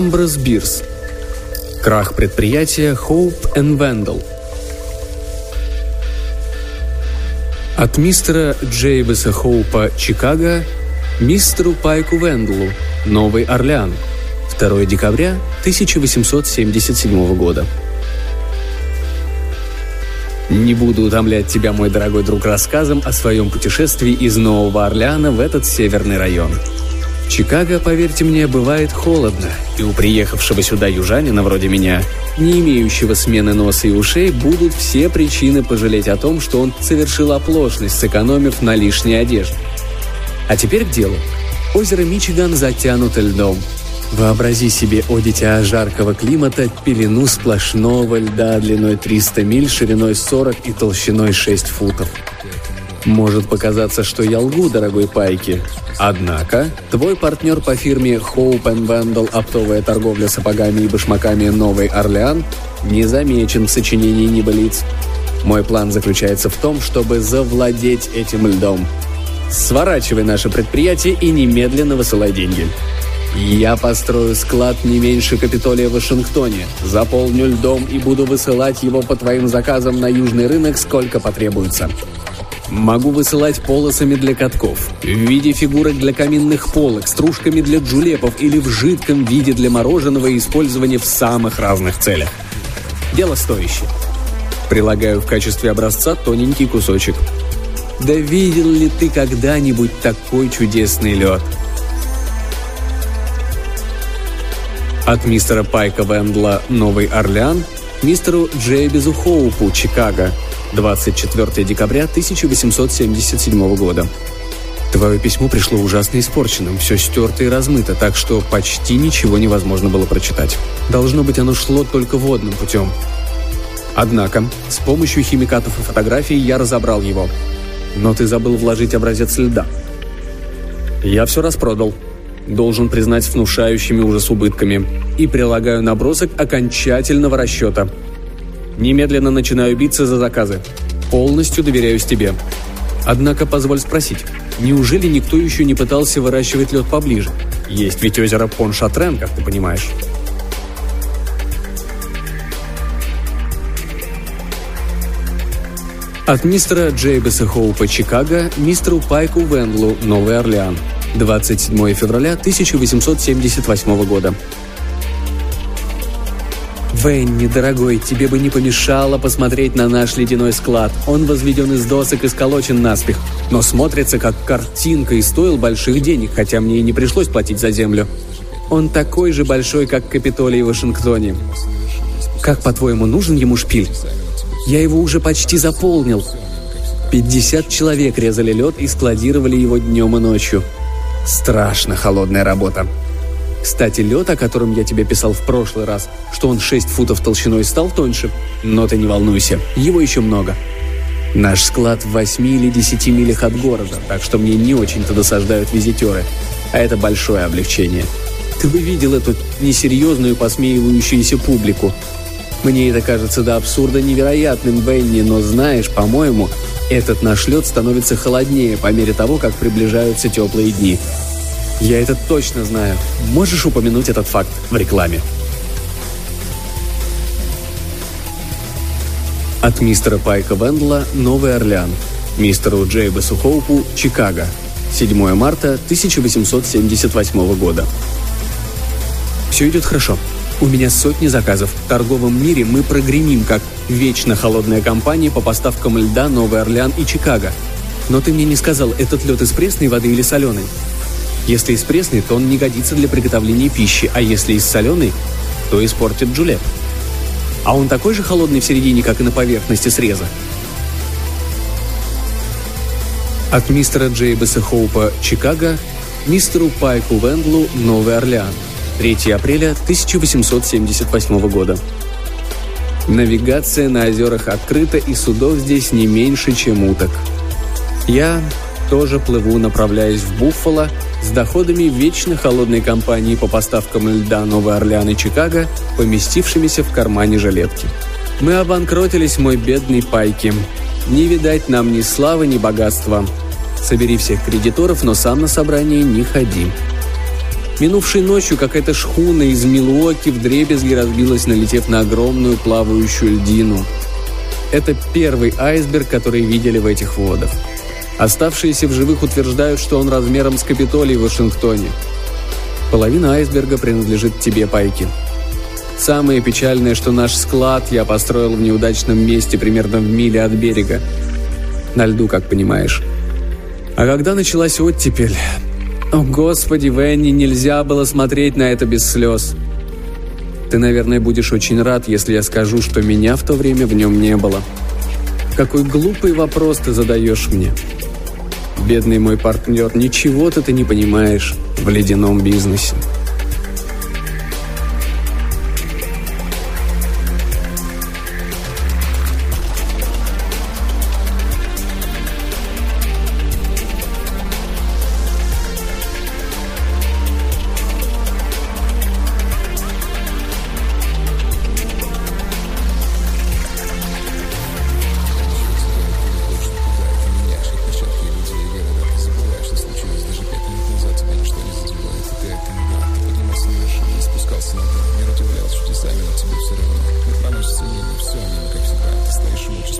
Амброс Бирс. Крах предприятия Hope and Vandal. От мистера Джейбеса Хоупа Чикаго мистеру Пайку Вендлу Новый Орлеан. 2 декабря 1877 года. Не буду утомлять тебя, мой дорогой друг, рассказом о своем путешествии из Нового Орлеана в этот северный район. Чикаго, поверьте мне, бывает холодно, и у приехавшего сюда южанина вроде меня, не имеющего смены носа и ушей, будут все причины пожалеть о том, что он совершил оплошность, сэкономив на лишней одежде. А теперь к делу. Озеро Мичиган затянуто льдом. Вообрази себе, о дитя жаркого климата, пелену сплошного льда длиной 300 миль, шириной 40 и толщиной 6 футов. Может показаться, что я лгу, дорогой Пайки. Однако, твой партнер по фирме Hope Vandal оптовая торговля сапогами и башмаками «Новый Орлеан» не замечен в сочинении небылиц. Мой план заключается в том, чтобы завладеть этим льдом. Сворачивай наше предприятие и немедленно высылай деньги. Я построю склад не меньше Капитолия в Вашингтоне, заполню льдом и буду высылать его по твоим заказам на южный рынок, сколько потребуется. Могу высылать полосами для катков, в виде фигурок для каминных полок, стружками для джулепов или в жидком виде для мороженого и использования в самых разных целях. Дело стоящее. Прилагаю в качестве образца тоненький кусочек. Да видел ли ты когда-нибудь такой чудесный лед? От мистера Пайка Вендла «Новый Орлеан» мистеру Джейбизу Хоупу «Чикаго» 24 декабря 1877 года. Твое письмо пришло ужасно испорченным, все стерто и размыто, так что почти ничего невозможно было прочитать. Должно быть, оно шло только водным путем. Однако, с помощью химикатов и фотографий я разобрал его. Но ты забыл вложить образец льда. Я все распродал. Должен признать внушающими ужас убытками. И прилагаю набросок окончательного расчета – Немедленно начинаю биться за заказы. Полностью доверяюсь тебе. Однако позволь спросить, неужели никто еще не пытался выращивать лед поближе? Есть ведь озеро Поншатрен, как ты понимаешь. От мистера Джейбеса Хоупа Чикаго мистеру Пайку Венлу Новый Орлеан. 27 февраля 1878 года. «Венни, дорогой, тебе бы не помешало посмотреть на наш ледяной склад. Он возведен из досок и сколочен наспех, но смотрится как картинка и стоил больших денег, хотя мне и не пришлось платить за землю. Он такой же большой, как Капитолий в Вашингтоне. Как, по-твоему, нужен ему шпиль? Я его уже почти заполнил. 50 человек резали лед и складировали его днем и ночью. Страшно холодная работа. Кстати, лед, о котором я тебе писал в прошлый раз, что он 6 футов толщиной стал тоньше, но ты не волнуйся, его еще много. Наш склад в 8 или 10 милях от города, так что мне не очень-то досаждают визитеры. А это большое облегчение. Ты бы видел эту несерьезную посмеивающуюся публику. Мне это кажется до абсурда невероятным, Бенни, но знаешь, по-моему, этот наш лед становится холоднее по мере того, как приближаются теплые дни. Я это точно знаю. Можешь упомянуть этот факт в рекламе? От мистера Пайка Вендла «Новый Орлеан». Мистеру Джейбесу Хоупу «Чикаго». 7 марта 1878 года. Все идет хорошо. У меня сотни заказов. В торговом мире мы прогремим, как вечно холодная компания по поставкам льда Новый Орлеан и Чикаго. Но ты мне не сказал, этот лед из пресной воды или соленой? Если из пресной, то он не годится для приготовления пищи, а если из соленой, то испортит джулеп. А он такой же холодный в середине, как и на поверхности среза. От мистера Джейбеса Хоупа «Чикаго» мистеру Пайку Вендлу «Новый Орлеан» 3 апреля 1878 года. Навигация на озерах открыта, и судов здесь не меньше, чем уток. Я тоже плыву, направляясь в Буффало, с доходами вечно холодной компании по поставкам льда Новый Орлеан и Чикаго, поместившимися в кармане жилетки. Мы обанкротились, мой бедный Пайки. Не видать нам ни славы, ни богатства. Собери всех кредиторов, но сам на собрание не ходи. Минувшей ночью какая-то шхуна из Милуоки вдребезги разбилась, налетев на огромную плавающую льдину. Это первый айсберг, который видели в этих водах. Оставшиеся в живых утверждают, что он размером с Капитолий в Вашингтоне. Половина айсберга принадлежит тебе, Пайки. Самое печальное, что наш склад я построил в неудачном месте, примерно в миле от берега. На льду, как понимаешь. А когда началась оттепель... О, Господи, Венни, нельзя было смотреть на это без слез. Ты, наверное, будешь очень рад, если я скажу, что меня в то время в нем не было. Какой глупый вопрос ты задаешь мне. Бедный мой партнер, ничего-то ты не понимаешь в ледяном бизнесе. information